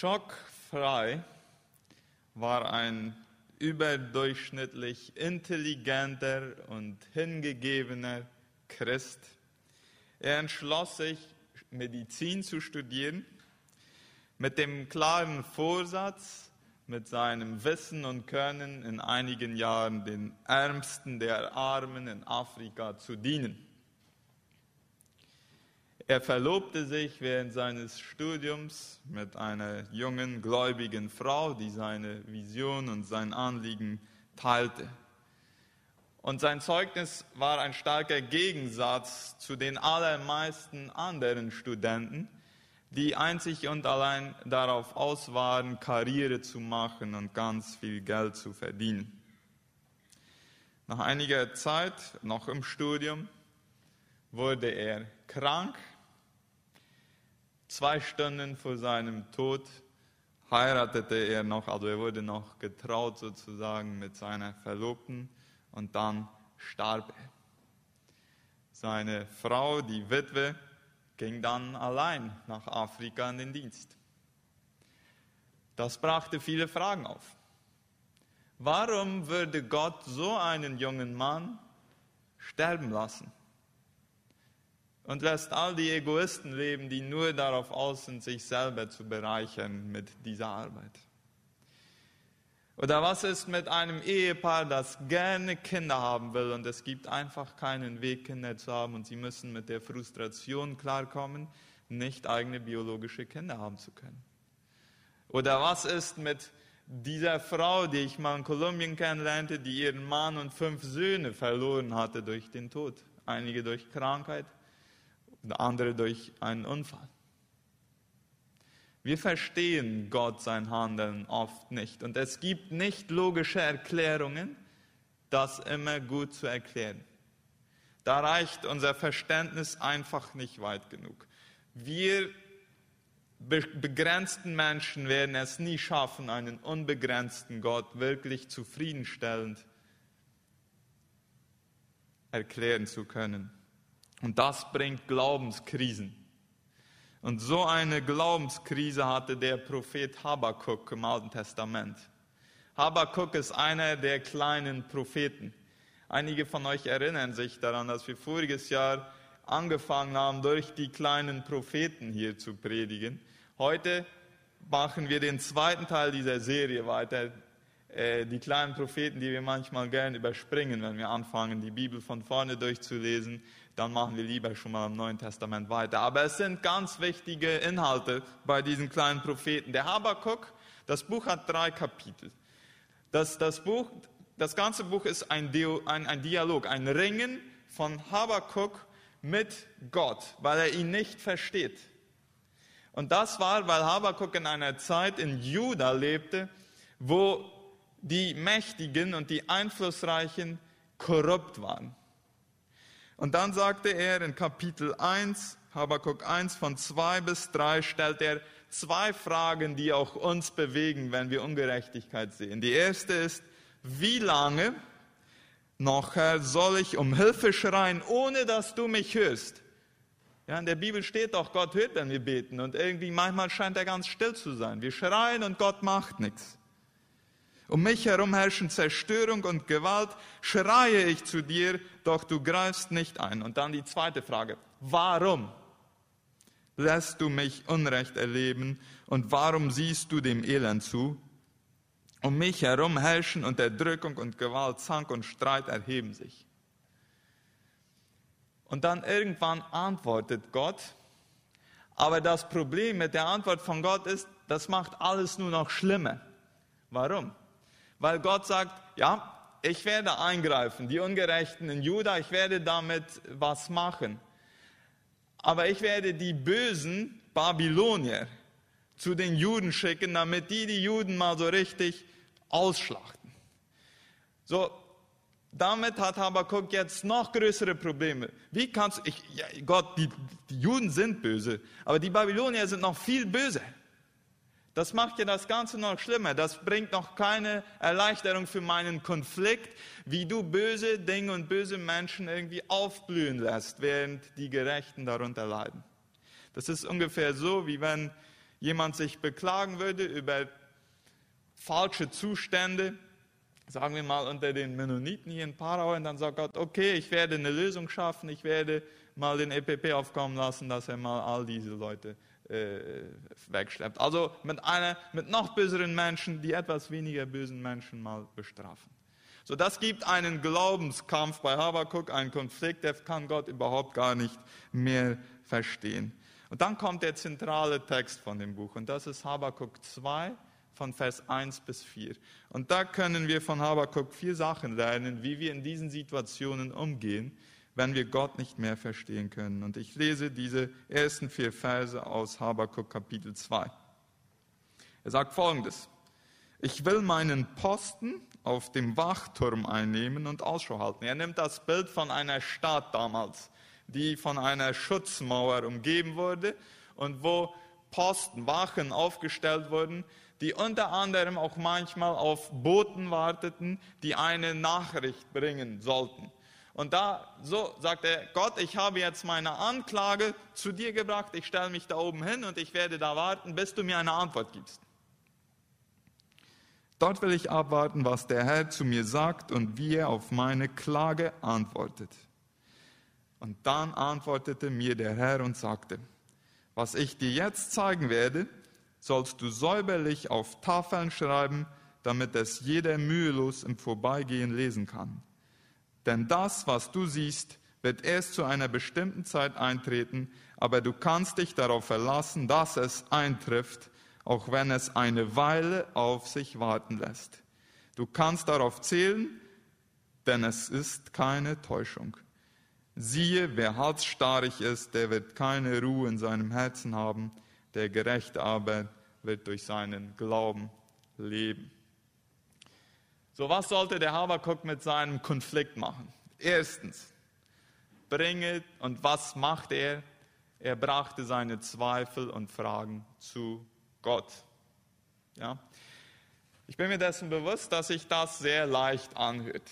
Chuck Fry war ein überdurchschnittlich intelligenter und hingegebener Christ. Er entschloss sich, Medizin zu studieren, mit dem klaren Vorsatz, mit seinem Wissen und Können in einigen Jahren den Ärmsten der Armen in Afrika zu dienen. Er verlobte sich während seines Studiums mit einer jungen gläubigen Frau, die seine Vision und sein Anliegen teilte. Und sein Zeugnis war ein starker Gegensatz zu den allermeisten anderen Studenten, die einzig und allein darauf aus waren, Karriere zu machen und ganz viel Geld zu verdienen. Nach einiger Zeit, noch im Studium, wurde er krank Zwei Stunden vor seinem Tod heiratete er noch, also er wurde noch getraut sozusagen mit seiner Verlobten und dann starb er. Seine Frau, die Witwe, ging dann allein nach Afrika in den Dienst. Das brachte viele Fragen auf. Warum würde Gott so einen jungen Mann sterben lassen? Und lässt all die Egoisten leben, die nur darauf aus sind, sich selber zu bereichern mit dieser Arbeit. Oder was ist mit einem Ehepaar, das gerne Kinder haben will und es gibt einfach keinen Weg, Kinder zu haben und sie müssen mit der Frustration klarkommen, nicht eigene biologische Kinder haben zu können? Oder was ist mit dieser Frau, die ich mal in Kolumbien kennenlernte, die ihren Mann und fünf Söhne verloren hatte durch den Tod, einige durch Krankheit, und andere durch einen Unfall. Wir verstehen Gott sein Handeln oft nicht und es gibt nicht logische Erklärungen, das immer gut zu erklären. Da reicht unser Verständnis einfach nicht weit genug. Wir begrenzten Menschen werden es nie schaffen, einen unbegrenzten Gott wirklich zufriedenstellend erklären zu können. Und das bringt Glaubenskrisen. Und so eine Glaubenskrise hatte der Prophet Habakkuk im Alten Testament. Habakkuk ist einer der kleinen Propheten. Einige von euch erinnern sich daran, dass wir voriges Jahr angefangen haben, durch die kleinen Propheten hier zu predigen. Heute machen wir den zweiten Teil dieser Serie weiter, äh, die kleinen Propheten, die wir manchmal gern überspringen, wenn wir anfangen, die Bibel von vorne durchzulesen dann machen wir lieber schon mal im Neuen Testament weiter. Aber es sind ganz wichtige Inhalte bei diesen kleinen Propheten. Der Habakkuk, das Buch hat drei Kapitel. Das, das, Buch, das ganze Buch ist ein, ein, ein Dialog, ein Ringen von Habakkuk mit Gott, weil er ihn nicht versteht. Und das war, weil Habakkuk in einer Zeit in Juda lebte, wo die Mächtigen und die Einflussreichen korrupt waren. Und dann sagte er in Kapitel 1, Habakkuk 1 von 2 bis 3, stellt er zwei Fragen, die auch uns bewegen, wenn wir Ungerechtigkeit sehen. Die erste ist, wie lange noch, Herr, soll ich um Hilfe schreien, ohne dass du mich hörst? Ja, in der Bibel steht doch, Gott hört, wenn wir beten. Und irgendwie manchmal scheint er ganz still zu sein. Wir schreien und Gott macht nichts. Um mich herum herrschen Zerstörung und Gewalt. Schreie ich zu dir, doch du greifst nicht ein. Und dann die zweite Frage. Warum lässt du mich Unrecht erleben und warum siehst du dem Elend zu? Um mich herum herrschen Unterdrückung und Gewalt, Zank und Streit erheben sich. Und dann irgendwann antwortet Gott. Aber das Problem mit der Antwort von Gott ist, das macht alles nur noch schlimmer. Warum? Weil Gott sagt, ja, ich werde eingreifen, die Ungerechten in Juda, ich werde damit was machen. Aber ich werde die bösen Babylonier zu den Juden schicken, damit die die Juden mal so richtig ausschlachten. So, damit hat Habakkuk jetzt noch größere Probleme. Wie kannst du, ja, Gott, die, die Juden sind böse, aber die Babylonier sind noch viel böser. Das macht ja das Ganze noch schlimmer. Das bringt noch keine Erleichterung für meinen Konflikt, wie du böse Dinge und böse Menschen irgendwie aufblühen lässt, während die Gerechten darunter leiden. Das ist ungefähr so, wie wenn jemand sich beklagen würde über falsche Zustände, sagen wir mal unter den Mennoniten hier in Parau, und dann sagt Gott, okay, ich werde eine Lösung schaffen, ich werde mal den EPP aufkommen lassen, dass er mal all diese Leute äh, wegschleppt. Also mit, einer, mit noch böseren Menschen, die etwas weniger bösen Menschen mal bestrafen. So, das gibt einen Glaubenskampf bei Habakkuk, einen Konflikt, der kann Gott überhaupt gar nicht mehr verstehen. Und dann kommt der zentrale Text von dem Buch und das ist Habakkuk 2 von Vers 1 bis 4. Und da können wir von Habakkuk vier Sachen lernen, wie wir in diesen Situationen umgehen, wenn wir Gott nicht mehr verstehen können. Und ich lese diese ersten vier Verse aus Habakkuk Kapitel 2. Er sagt folgendes. Ich will meinen Posten auf dem Wachturm einnehmen und Ausschau halten. Er nimmt das Bild von einer Stadt damals, die von einer Schutzmauer umgeben wurde und wo Posten, Wachen aufgestellt wurden, die unter anderem auch manchmal auf Boten warteten, die eine Nachricht bringen sollten. Und da, so sagt er, Gott, ich habe jetzt meine Anklage zu dir gebracht, ich stelle mich da oben hin und ich werde da warten, bis du mir eine Antwort gibst. Dort will ich abwarten, was der Herr zu mir sagt und wie er auf meine Klage antwortet. Und dann antwortete mir der Herr und sagte, was ich dir jetzt zeigen werde, sollst du säuberlich auf Tafeln schreiben, damit es jeder mühelos im Vorbeigehen lesen kann. Denn das, was du siehst, wird erst zu einer bestimmten Zeit eintreten, aber du kannst dich darauf verlassen, dass es eintrifft, auch wenn es eine Weile auf sich warten lässt. Du kannst darauf zählen, denn es ist keine Täuschung. Siehe, wer halsstarrig ist, der wird keine Ruhe in seinem Herzen haben, der Gerechte aber wird durch seinen Glauben leben. So, was sollte der Habakuk mit seinem Konflikt machen? Erstens, bringe, und was macht er? Er brachte seine Zweifel und Fragen zu Gott. Ja? Ich bin mir dessen bewusst, dass sich das sehr leicht anhört.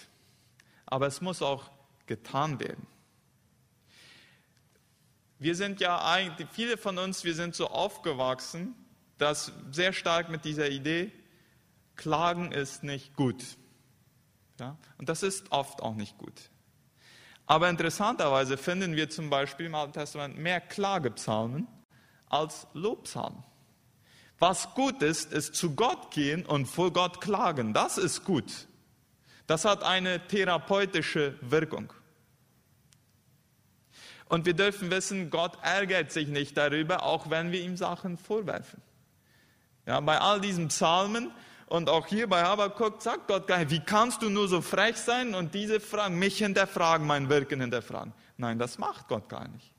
Aber es muss auch getan werden. Wir sind ja eigentlich, viele von uns, wir sind so aufgewachsen, dass sehr stark mit dieser Idee, Klagen ist nicht gut. Ja? Und das ist oft auch nicht gut. Aber interessanterweise finden wir zum Beispiel im Alten Testament mehr Klagepsalmen als Lobpsalmen. Was gut ist, ist zu Gott gehen und vor Gott klagen. Das ist gut. Das hat eine therapeutische Wirkung. Und wir dürfen wissen, Gott ärgert sich nicht darüber, auch wenn wir ihm Sachen vorwerfen. Ja, bei all diesen Psalmen und auch hier bei Habakkuk sagt Gott gar nicht, wie kannst du nur so frech sein und diese Fragen, mich hinterfragen, mein Wirken hinterfragen. Nein, das macht Gott gar nicht.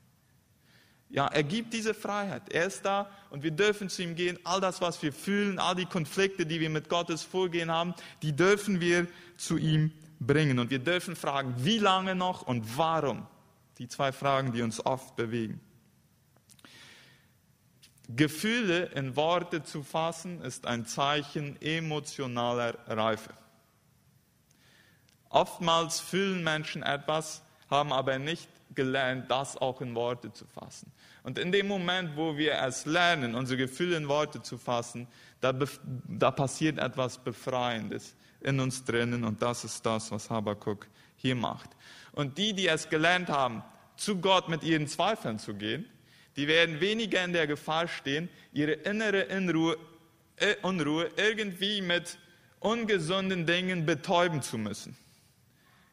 Ja, er gibt diese Freiheit. Er ist da und wir dürfen zu ihm gehen. All das, was wir fühlen, all die Konflikte, die wir mit Gottes Vorgehen haben, die dürfen wir zu ihm bringen. Und wir dürfen fragen, wie lange noch und warum? Die zwei Fragen, die uns oft bewegen. Gefühle in Worte zu fassen, ist ein Zeichen emotionaler Reife. Oftmals fühlen Menschen etwas, haben aber nicht gelernt, das auch in Worte zu fassen. Und in dem Moment, wo wir es lernen, unsere Gefühle in Worte zu fassen, da, da passiert etwas Befreiendes in uns drinnen und das ist das, was Habakkuk hier macht. Und die, die es gelernt haben, zu Gott mit ihren Zweifeln zu gehen, die werden weniger in der Gefahr stehen, ihre innere Unruhe, äh, Unruhe irgendwie mit ungesunden Dingen betäuben zu müssen.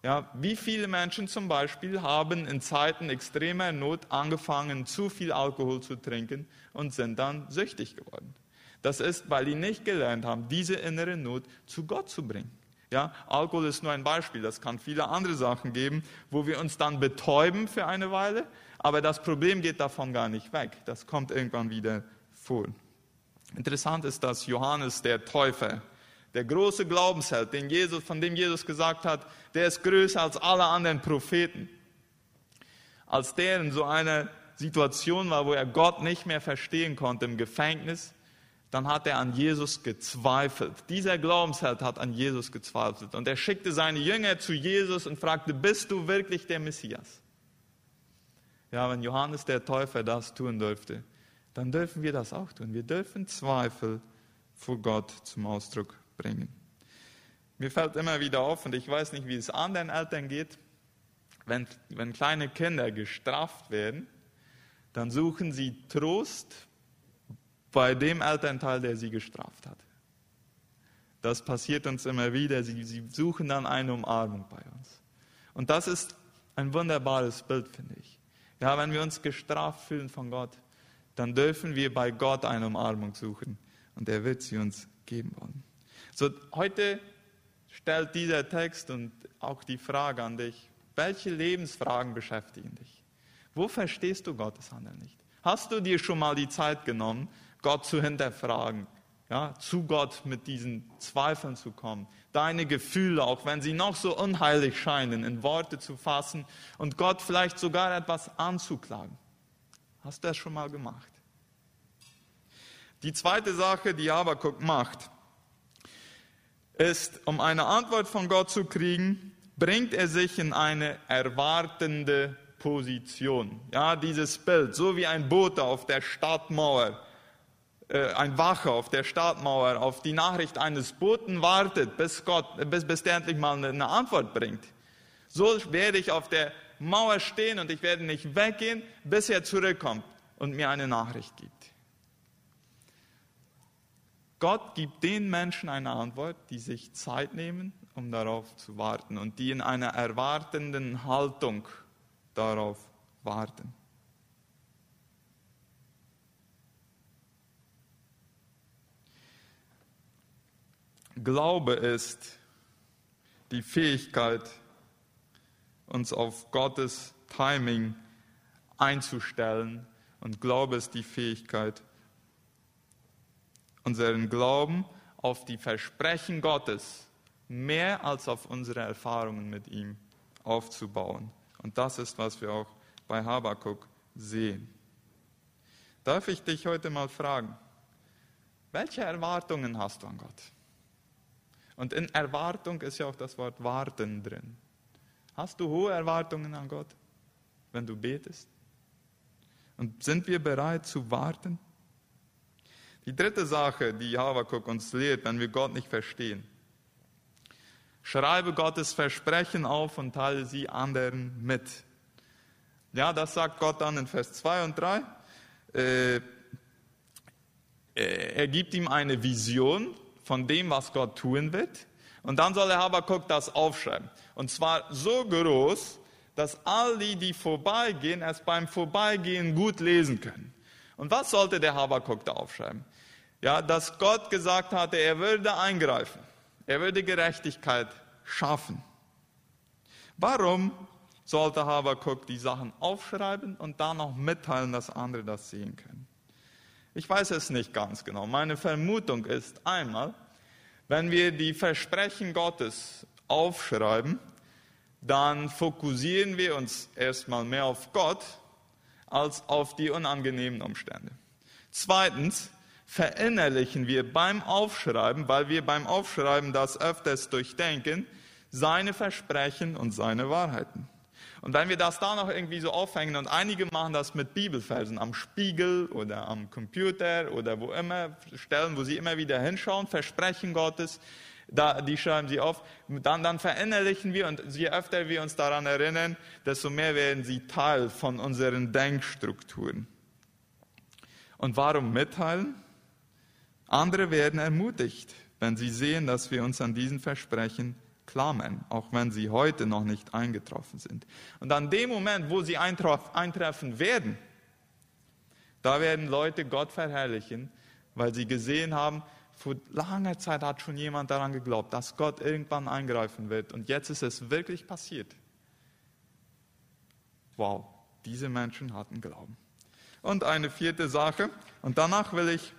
Ja, wie viele Menschen zum Beispiel haben in Zeiten extremer Not angefangen, zu viel Alkohol zu trinken und sind dann süchtig geworden? Das ist, weil die nicht gelernt haben, diese innere Not zu Gott zu bringen. Ja, Alkohol ist nur ein Beispiel, das kann viele andere Sachen geben, wo wir uns dann betäuben für eine Weile, aber das Problem geht davon gar nicht weg. Das kommt irgendwann wieder vor. Interessant ist, dass Johannes der Täufer, der große Glaubensheld, den Jesus, von dem Jesus gesagt hat, der ist größer als alle anderen Propheten. Als der in so einer Situation war, wo er Gott nicht mehr verstehen konnte im Gefängnis, dann hat er an Jesus gezweifelt. Dieser Glaubensheld hat an Jesus gezweifelt. Und er schickte seine Jünger zu Jesus und fragte, bist du wirklich der Messias? Ja, wenn Johannes der Täufer das tun dürfte, dann dürfen wir das auch tun. Wir dürfen Zweifel vor Gott zum Ausdruck bringen. Mir fällt immer wieder auf, und ich weiß nicht, wie es anderen Eltern geht, wenn, wenn kleine Kinder gestraft werden, dann suchen sie Trost bei dem Elternteil, der sie gestraft hat. Das passiert uns immer wieder. Sie, sie suchen dann eine Umarmung bei uns. Und das ist ein wunderbares Bild, finde ich. Ja, wenn wir uns gestraft fühlen von Gott, dann dürfen wir bei Gott eine Umarmung suchen und er wird sie uns geben wollen. So, heute stellt dieser Text und auch die Frage an dich, welche Lebensfragen beschäftigen dich? Wo verstehst du Gottes Handeln nicht? Hast du dir schon mal die Zeit genommen, Gott zu hinterfragen, ja, zu Gott mit diesen Zweifeln zu kommen, deine Gefühle, auch wenn sie noch so unheilig scheinen, in Worte zu fassen und Gott vielleicht sogar etwas anzuklagen? Hast du das schon mal gemacht? Die zweite Sache, die Habakuk macht, ist, um eine Antwort von Gott zu kriegen, bringt er sich in eine erwartende Position. Ja, dieses Bild, so wie ein Bote auf der Stadtmauer, ein Wache auf der Stadtmauer auf die Nachricht eines Boten wartet, bis, Gott, bis, bis der endlich mal eine Antwort bringt. So werde ich auf der Mauer stehen und ich werde nicht weggehen, bis er zurückkommt und mir eine Nachricht gibt. Gott gibt den Menschen eine Antwort, die sich Zeit nehmen, um darauf zu warten und die in einer erwartenden Haltung darauf warten. Glaube ist die Fähigkeit, uns auf Gottes Timing einzustellen. Und Glaube ist die Fähigkeit, unseren Glauben auf die Versprechen Gottes mehr als auf unsere Erfahrungen mit ihm aufzubauen. Und das ist, was wir auch bei Habakuk sehen. Darf ich dich heute mal fragen, welche Erwartungen hast du an Gott? Und in Erwartung ist ja auch das Wort warten drin. Hast du hohe Erwartungen an Gott, wenn du betest? Und sind wir bereit zu warten? Die dritte Sache, die Havakuk uns lehrt, wenn wir Gott nicht verstehen. Schreibe Gottes Versprechen auf und teile sie anderen mit. Ja, das sagt Gott dann in Vers 2 und 3. Äh, er gibt ihm eine Vision von dem, was Gott tun wird. Und dann soll der Habakuk das aufschreiben. Und zwar so groß, dass all die, die vorbeigehen, es beim Vorbeigehen gut lesen können. Und was sollte der Habakuk da aufschreiben? Ja, dass Gott gesagt hatte, er würde eingreifen. Er würde Gerechtigkeit schaffen. Warum sollte Habakuk die Sachen aufschreiben und dann noch mitteilen, dass andere das sehen können? Ich weiß es nicht ganz genau. Meine Vermutung ist einmal, wenn wir die Versprechen Gottes aufschreiben, dann fokussieren wir uns erstmal mehr auf Gott als auf die unangenehmen Umstände. Zweitens, verinnerlichen wir beim Aufschreiben, weil wir beim Aufschreiben das öfters durchdenken, seine Versprechen und seine Wahrheiten. Und wenn wir das da noch irgendwie so aufhängen, und einige machen das mit Bibelversen am Spiegel oder am Computer oder wo immer, Stellen, wo sie immer wieder hinschauen, Versprechen Gottes, da, die schreiben sie auf, dann, dann verinnerlichen wir und je öfter wir uns daran erinnern, desto mehr werden sie Teil von unseren Denkstrukturen. Und warum mitteilen? Andere werden ermutigt, wenn sie sehen, dass wir uns an diesen Versprechen klammern, auch wenn sie heute noch nicht eingetroffen sind. Und an dem Moment, wo sie eintreffen werden, da werden Leute Gott verherrlichen, weil sie gesehen haben, vor langer Zeit hat schon jemand daran geglaubt, dass Gott irgendwann eingreifen wird. Und jetzt ist es wirklich passiert. Wow, diese Menschen hatten Glauben. Und eine vierte Sache, und danach will ich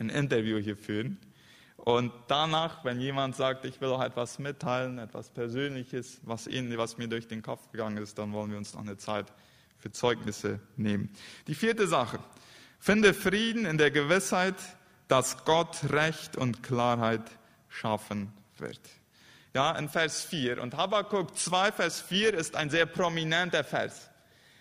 ein Interview hier führen. Und danach, wenn jemand sagt, ich will auch etwas mitteilen, etwas Persönliches, was, Ihnen, was mir durch den Kopf gegangen ist, dann wollen wir uns noch eine Zeit für Zeugnisse nehmen. Die vierte Sache. Finde Frieden in der Gewissheit, dass Gott Recht und Klarheit schaffen wird. Ja, in Vers 4. Und Habakkuk 2, Vers 4 ist ein sehr prominenter Vers.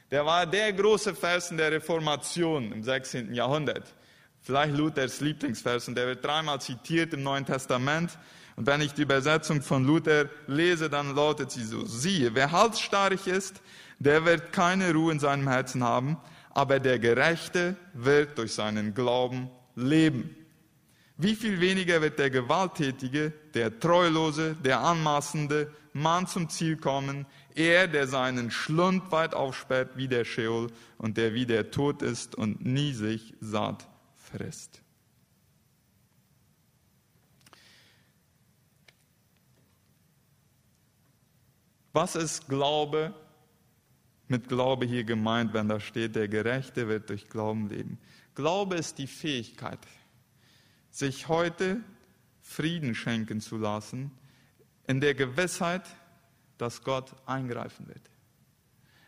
Der war der große Vers in der Reformation im 16. Jahrhundert. Vielleicht Luthers Lieblingsvers und der wird dreimal zitiert im Neuen Testament. Und wenn ich die Übersetzung von Luther lese, dann lautet sie so, siehe, wer halsstarrig ist, der wird keine Ruhe in seinem Herzen haben, aber der Gerechte wird durch seinen Glauben leben. Wie viel weniger wird der Gewalttätige, der Treulose, der Anmaßende Mann zum Ziel kommen, er, der seinen Schlund weit aufsperrt wie der Scheol und der wie der Tod ist und nie sich satt frisst. Was ist Glaube mit Glaube hier gemeint, wenn da steht, der Gerechte wird durch Glauben leben? Glaube ist die Fähigkeit, sich heute Frieden schenken zu lassen, in der Gewissheit, dass Gott eingreifen wird.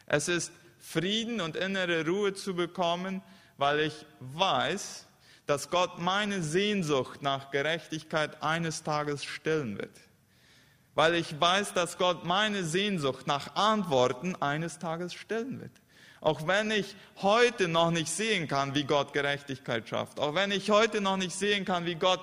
Es ist Frieden und innere Ruhe zu bekommen, weil ich weiß, dass Gott meine Sehnsucht nach Gerechtigkeit eines Tages stillen wird weil ich weiß, dass Gott meine Sehnsucht nach Antworten eines Tages stellen wird. Auch wenn ich heute noch nicht sehen kann, wie Gott Gerechtigkeit schafft, auch wenn ich heute noch nicht sehen kann, wie Gott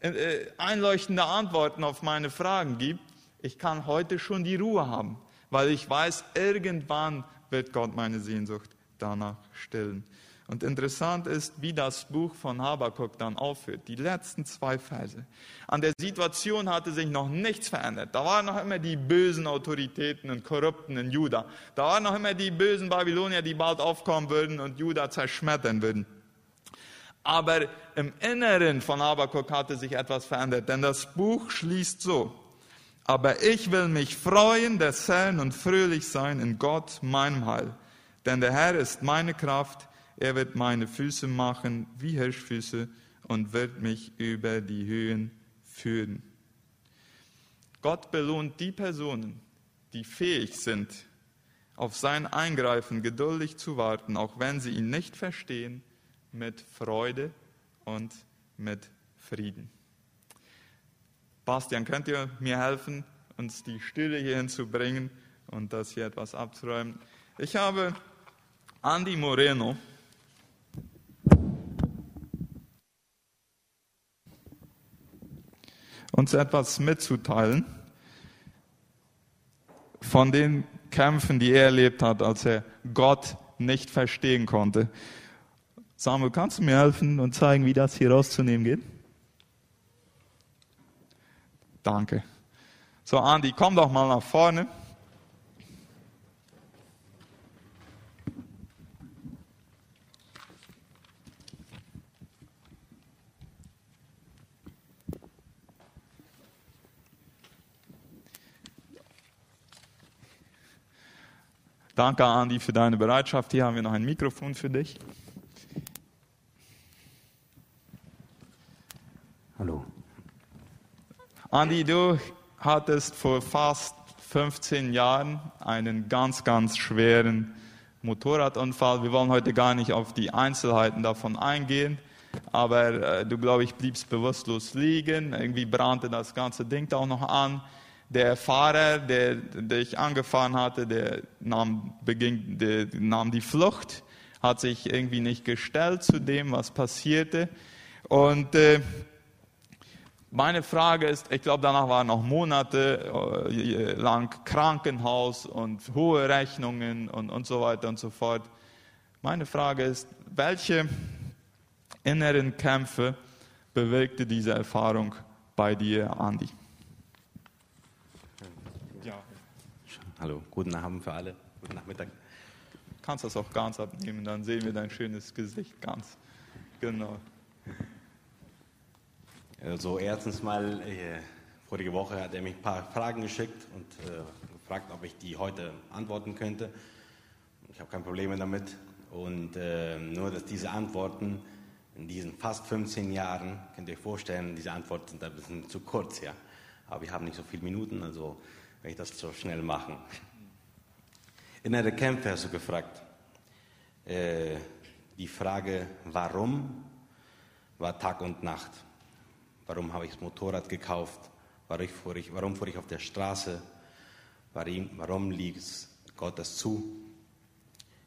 äh, einleuchtende Antworten auf meine Fragen gibt, ich kann heute schon die Ruhe haben, weil ich weiß, irgendwann wird Gott meine Sehnsucht danach stillen. Und interessant ist, wie das Buch von Habakuk dann aufhört. Die letzten zwei Verse. An der Situation hatte sich noch nichts verändert. Da waren noch immer die bösen Autoritäten und Korrupten in Juda. Da waren noch immer die bösen Babylonier, die bald aufkommen würden und Juda zerschmettern würden. Aber im Inneren von Habakuk hatte sich etwas verändert, denn das Buch schließt so. Aber ich will mich freuen des Herrn und fröhlich sein in Gott, meinem Heil. Denn der Herr ist meine Kraft, er wird meine Füße machen wie Hirschfüße und wird mich über die Höhen führen. Gott belohnt die Personen, die fähig sind, auf sein Eingreifen geduldig zu warten, auch wenn sie ihn nicht verstehen, mit Freude und mit Frieden. Bastian, könnt ihr mir helfen, uns die Stille hierhin zu bringen und das hier etwas abzuräumen? Ich habe Andy Moreno, uns etwas mitzuteilen von den Kämpfen, die er erlebt hat, als er Gott nicht verstehen konnte. Samuel, kannst du mir helfen und zeigen, wie das hier rauszunehmen geht? Danke. So, Andi, komm doch mal nach vorne. Danke, Andi, für deine Bereitschaft. Hier haben wir noch ein Mikrofon für dich. Hallo. Andi, du hattest vor fast 15 Jahren einen ganz, ganz schweren Motorradunfall. Wir wollen heute gar nicht auf die Einzelheiten davon eingehen, aber äh, du, glaube ich, bliebst bewusstlos liegen. Irgendwie brannte das ganze Ding auch noch an der Fahrer, der dich angefahren hatte, der nahm, beging, der nahm die Flucht, hat sich irgendwie nicht gestellt zu dem, was passierte. Und äh, meine Frage ist, ich glaube, danach waren noch Monate äh, lang Krankenhaus und hohe Rechnungen und, und so weiter und so fort. Meine Frage ist, welche inneren Kämpfe bewirkte diese Erfahrung bei dir, Andi? Hallo, guten Abend für alle, guten Nachmittag. Du kannst das auch ganz abnehmen, dann sehen wir dein schönes Gesicht ganz. Genau. Also erstens mal, äh, vorige Woche hat er mich ein paar Fragen geschickt und äh, gefragt, ob ich die heute antworten könnte. Ich habe keine Probleme damit. Und äh, nur, dass diese Antworten in diesen fast 15 Jahren, könnt ihr euch vorstellen, diese Antworten sind ein bisschen zu kurz, ja. Aber wir haben nicht so viele Minuten, also wenn ich das so schnell machen. Innere Kämpfe hast du gefragt. Äh, die Frage, warum, war Tag und Nacht. Warum habe ich das Motorrad gekauft? Warum fuhr ich, warum fuhr ich auf der Straße? Warum, warum liegt Gott das zu?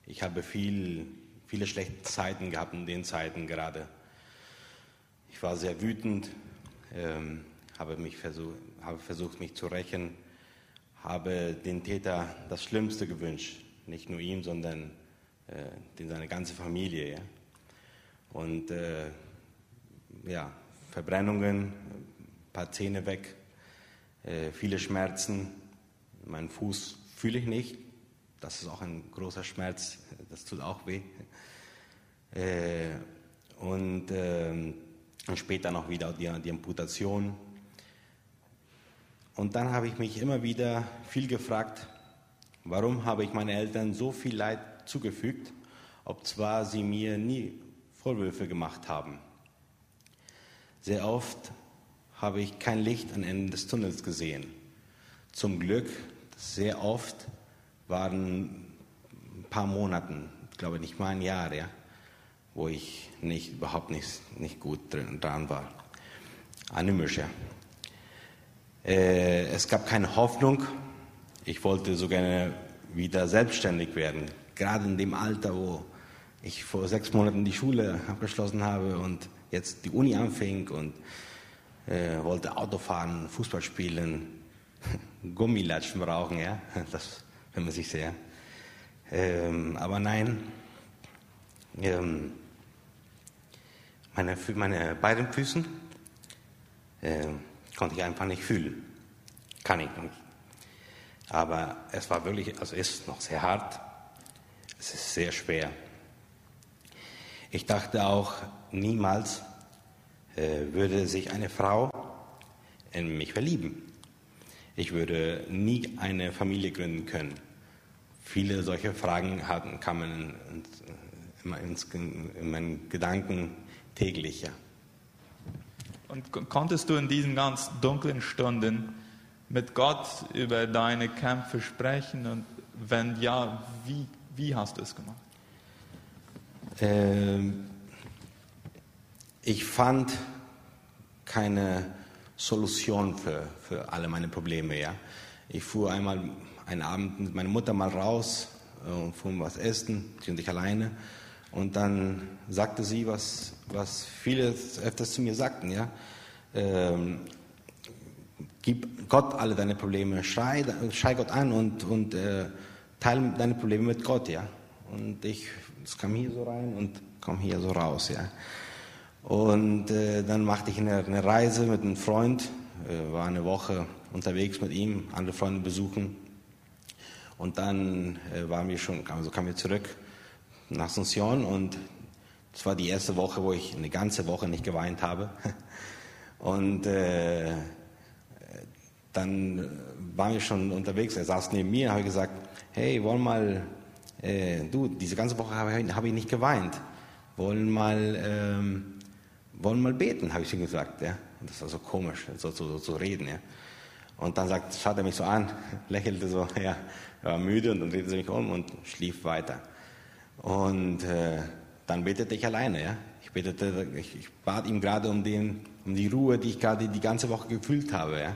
Ich habe viel, viele schlechte Zeiten gehabt in den Zeiten gerade. Ich war sehr wütend, ähm, habe, mich versuch, habe versucht, mich zu rächen, habe den Täter das Schlimmste gewünscht. Nicht nur ihm, sondern äh, seine ganze Familie. Ja? Und äh, ja, Verbrennungen, ein paar Zähne weg, äh, viele Schmerzen. Meinen Fuß fühle ich nicht. Das ist auch ein großer Schmerz, das tut auch weh. Äh, und, ähm, und, später noch wieder die, die Amputation. Und dann habe ich mich immer wieder viel gefragt, warum habe ich meinen Eltern so viel Leid zugefügt, ob zwar sie mir nie Vorwürfe gemacht haben. Sehr oft habe ich kein Licht am Ende des Tunnels gesehen. Zum Glück, sehr oft waren ein paar Monate, ich glaube nicht mal ein Jahr, ja, wo ich nicht, überhaupt nicht, nicht gut dran war. Animisch, ja. Äh, es gab keine Hoffnung. Ich wollte so gerne wieder selbstständig werden. Gerade in dem Alter, wo ich vor sechs Monaten die Schule abgeschlossen habe und jetzt die Uni anfing und äh, wollte Auto fahren, Fußball spielen, Gummilatschen brauchen, ja, das wenn man sich sehr. Ähm, aber nein, ähm, meine, meine beiden Füßen äh, konnte ich einfach nicht fühlen. Kann ich nicht. Aber es war wirklich, also ist noch sehr hart. Es ist sehr schwer. Ich dachte auch, niemals äh, würde sich eine Frau in mich verlieben. Ich würde nie eine Familie gründen können. Viele solche Fragen hatten, kamen immer ins, in meinen Gedanken täglich. Ja. Und konntest du in diesen ganz dunklen Stunden mit Gott über deine Kämpfe sprechen? Und wenn ja, wie, wie hast du es gemacht? Ähm, ich fand keine Solution für, für alle meine Probleme. Ja. Ich fuhr einmal einen Abend mit meiner Mutter mal raus und äh, fuhren was essen, sie und ich alleine. Und dann sagte sie, was, was viele öfters zu mir sagten, ja. Ähm, gib Gott alle deine Probleme, schrei, schrei Gott an und, und äh, teile deine Probleme mit Gott, ja. Und ich, es kam hier so rein und kam hier so raus, ja. Und äh, dann machte ich eine, eine, Reise mit einem Freund, äh, war eine Woche unterwegs mit ihm, andere Freunde besuchen. Und dann äh, waren wir schon, also kamen wir zurück nach Asunción und das war die erste Woche, wo ich eine ganze Woche nicht geweint habe. Und äh, dann waren wir schon unterwegs. Er saß neben mir, habe gesagt, hey, wollen mal, äh, du, diese ganze Woche habe, habe ich nicht geweint. Wollen mal, ähm, wollen mal beten, habe ich ihm gesagt. Ja? Und das war so komisch, so zu so, so reden. Ja? Und dann sagt, schaut er mich so an, lächelte so, ja, er war müde und dann drehte er mich um und schlief weiter. Und äh, dann betete ich alleine, ja. Ich betete, ich, ich bat ihm gerade um, den, um die Ruhe, die ich gerade die ganze Woche gefühlt habe, ja.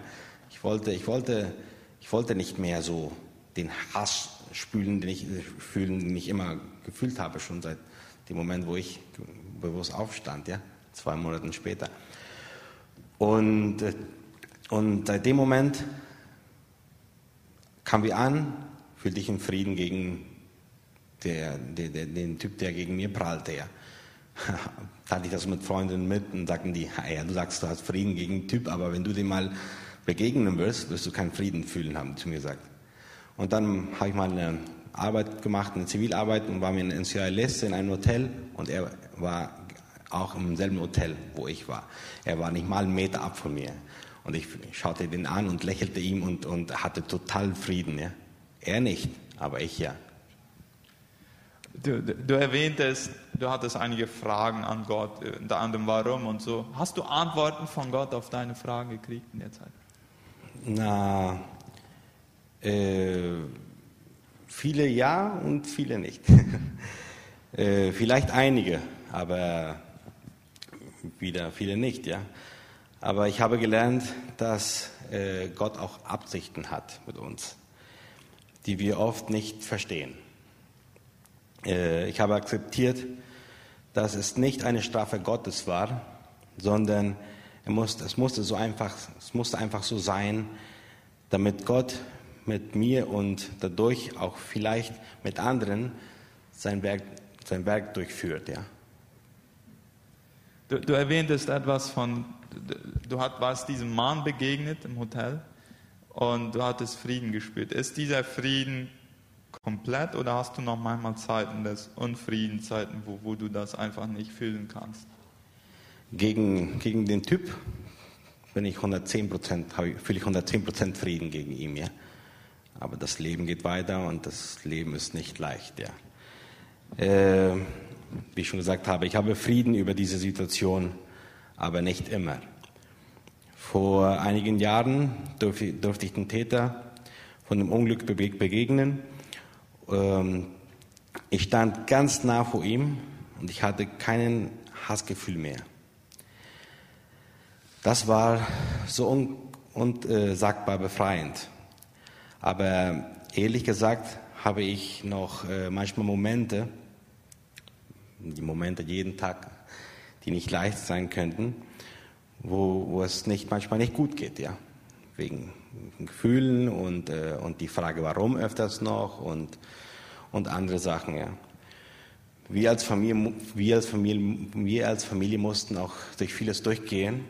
Ich wollte, ich wollte, ich wollte nicht mehr so den Hass spülen, den ich, fühlen, den ich immer gefühlt habe, schon seit dem Moment, wo ich bewusst aufstand, ja, zwei Monate später. Und, äh, und seit dem Moment kamen wir an, fühlte ich in Frieden gegen der, der, der, den Typ, der gegen mir prallte. Ja. Teilte ich das mit Freunden mit und sagten die, ja, du sagst, du hast Frieden gegen den Typ, aber wenn du dem mal begegnen wirst, wirst du keinen Frieden fühlen, haben die zu mir gesagt. Und dann habe ich mal eine Arbeit gemacht, eine Zivilarbeit und war mir in Sierra Leone in einem Hotel und er war auch im selben Hotel, wo ich war. Er war nicht mal einen Meter ab von mir. Und ich schaute den an und lächelte ihm und, und hatte total Frieden. Ja. Er nicht, aber ich ja. Du, du, erwähntest, du hattest einige Fragen an Gott, unter anderem warum und so. Hast du Antworten von Gott auf deine Fragen gekriegt in der Zeit? Na, äh, viele ja und viele nicht. äh, vielleicht einige, aber wieder viele nicht, ja. Aber ich habe gelernt, dass äh, Gott auch Absichten hat mit uns die wir oft nicht verstehen. Äh, ich habe akzeptiert, dass es nicht eine Strafe Gottes war, sondern es musste, so einfach, es musste einfach so sein, damit Gott mit mir und dadurch auch vielleicht mit anderen sein Werk, sein Werk durchführt. Ja. Du, du erwähntest etwas von, du warst diesem Mann begegnet im Hotel und du hattest Frieden gespürt. Ist dieser Frieden komplett oder hast du noch manchmal Zeiten des Unfriedens, Zeiten, wo, wo du das einfach nicht fühlen kannst? Gegen, gegen den Typ bin ich 110 fühle ich 110% Frieden gegen ihn, ja. Aber das Leben geht weiter und das Leben ist nicht leicht, ja. Äh, wie ich schon gesagt habe, ich habe Frieden über diese Situation, aber nicht immer. Vor einigen Jahren durfte, durfte ich den Täter von dem Unglück begegnen. Ähm, ich stand ganz nah vor ihm und ich hatte kein Hassgefühl mehr. Das war so unsagbar befreiend. Aber ehrlich gesagt habe ich noch äh, manchmal Momente, die Momente jeden Tag, die nicht leicht sein könnten, wo, wo es nicht, manchmal nicht gut geht, ja. Wegen Gefühlen und, äh, und die Frage, warum öfters noch und, und andere Sachen, ja. Wir als, Familie, wir, als Familie, wir als Familie mussten auch durch vieles durchgehen.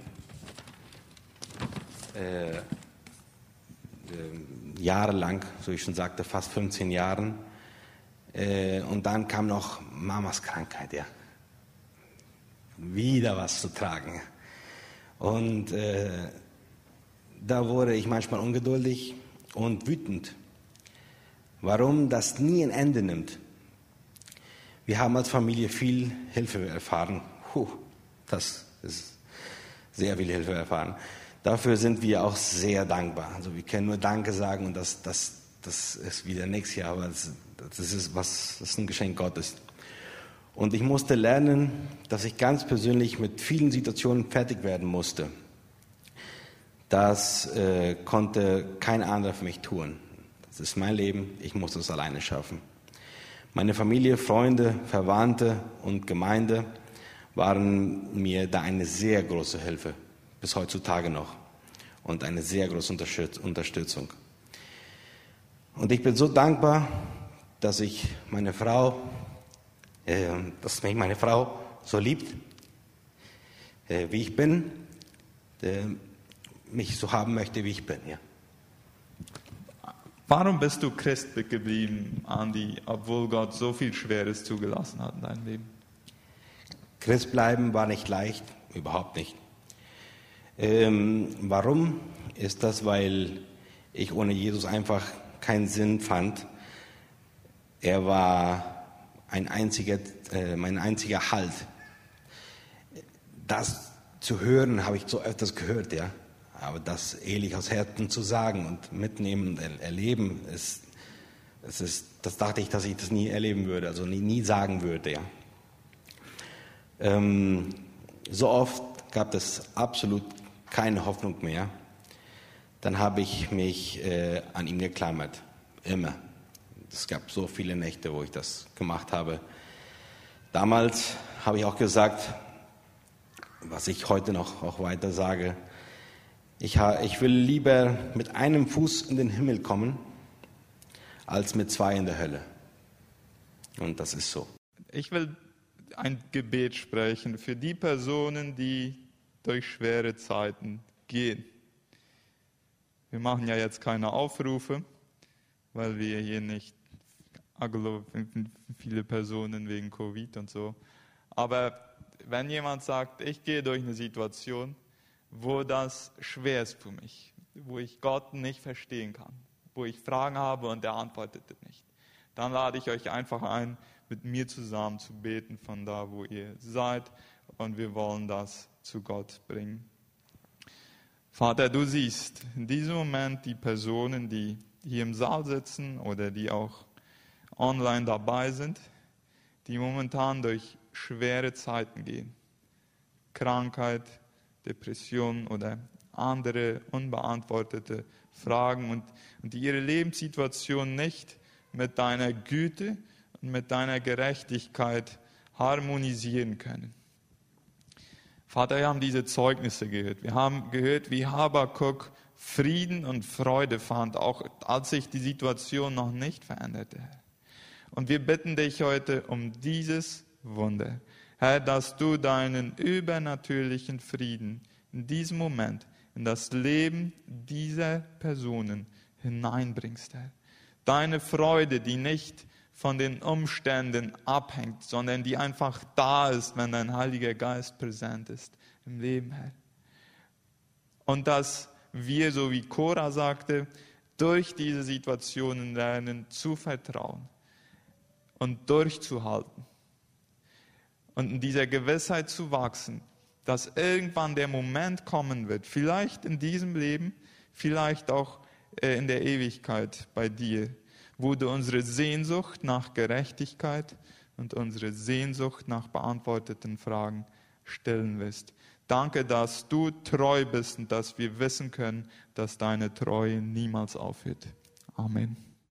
Äh, äh, jahrelang, so ich schon sagte, fast 15 Jahren. Äh, und dann kam noch Mamas Krankheit, ja. Wieder was zu tragen. Und äh, da wurde ich manchmal ungeduldig und wütend. Warum das nie ein Ende nimmt. Wir haben als Familie viel Hilfe erfahren. Puh, das ist sehr viel Hilfe erfahren. Dafür sind wir auch sehr dankbar. Also wir können nur Danke sagen und das, das, das ist wieder nächstes Jahr, aber das, das, ist was, das ist ein Geschenk Gottes. Und ich musste lernen, dass ich ganz persönlich mit vielen Situationen fertig werden musste. Das äh, konnte kein anderer für mich tun. Das ist mein Leben, ich musste es alleine schaffen. Meine Familie, Freunde, Verwandte und Gemeinde waren mir da eine sehr große Hilfe, bis heutzutage noch, und eine sehr große Unterstützung. Und ich bin so dankbar, dass ich meine Frau äh, dass mich meine Frau so liebt, äh, wie ich bin, äh, mich so haben möchte, wie ich bin. Ja. Warum bist du Christ geblieben, Andi, obwohl Gott so viel Schweres zugelassen hat in deinem Leben? Christ bleiben war nicht leicht, überhaupt nicht. Ähm, warum? Ist das, weil ich ohne Jesus einfach keinen Sinn fand. Er war ein einziger, äh, mein einziger Halt. Das zu hören, habe ich so öfters gehört, ja. Aber das ehrlich aus Herzen zu sagen und mitnehmen und erleben, ist, das, ist, das dachte ich, dass ich das nie erleben würde, also nie, nie sagen würde, ja. Ähm, so oft gab es absolut keine Hoffnung mehr. Dann habe ich mich äh, an ihn geklammert, immer es gab so viele Nächte, wo ich das gemacht habe. Damals habe ich auch gesagt, was ich heute noch auch weiter sage, ich, ich will lieber mit einem Fuß in den Himmel kommen, als mit zwei in der Hölle. Und das ist so. Ich will ein Gebet sprechen für die Personen, die durch schwere Zeiten gehen. Wir machen ja jetzt keine Aufrufe, weil wir hier nicht viele Personen wegen Covid und so. Aber wenn jemand sagt, ich gehe durch eine Situation, wo das schwer ist für mich, wo ich Gott nicht verstehen kann, wo ich Fragen habe und er antwortet nicht, dann lade ich euch einfach ein, mit mir zusammen zu beten von da, wo ihr seid und wir wollen das zu Gott bringen. Vater, du siehst in diesem Moment die Personen, die hier im Saal sitzen oder die auch online dabei sind, die momentan durch schwere Zeiten gehen. Krankheit, Depression oder andere unbeantwortete Fragen und, und die ihre Lebenssituation nicht mit deiner Güte und mit deiner Gerechtigkeit harmonisieren können. Vater, wir haben diese Zeugnisse gehört. Wir haben gehört, wie Habakuk Frieden und Freude fand, auch als sich die Situation noch nicht veränderte. Und wir bitten dich heute um dieses Wunder. Herr, dass du deinen übernatürlichen Frieden in diesem Moment in das Leben dieser Personen hineinbringst, Herr. Deine Freude, die nicht von den Umständen abhängt, sondern die einfach da ist, wenn dein Heiliger Geist präsent ist im Leben, Herr. Und dass wir, so wie Cora sagte, durch diese Situationen lernen zu vertrauen und durchzuhalten und in dieser Gewissheit zu wachsen, dass irgendwann der Moment kommen wird, vielleicht in diesem Leben, vielleicht auch äh, in der Ewigkeit bei dir, wo du unsere Sehnsucht nach Gerechtigkeit und unsere Sehnsucht nach beantworteten Fragen stillen wirst. Danke, dass du treu bist und dass wir wissen können, dass deine Treue niemals aufhört. Amen.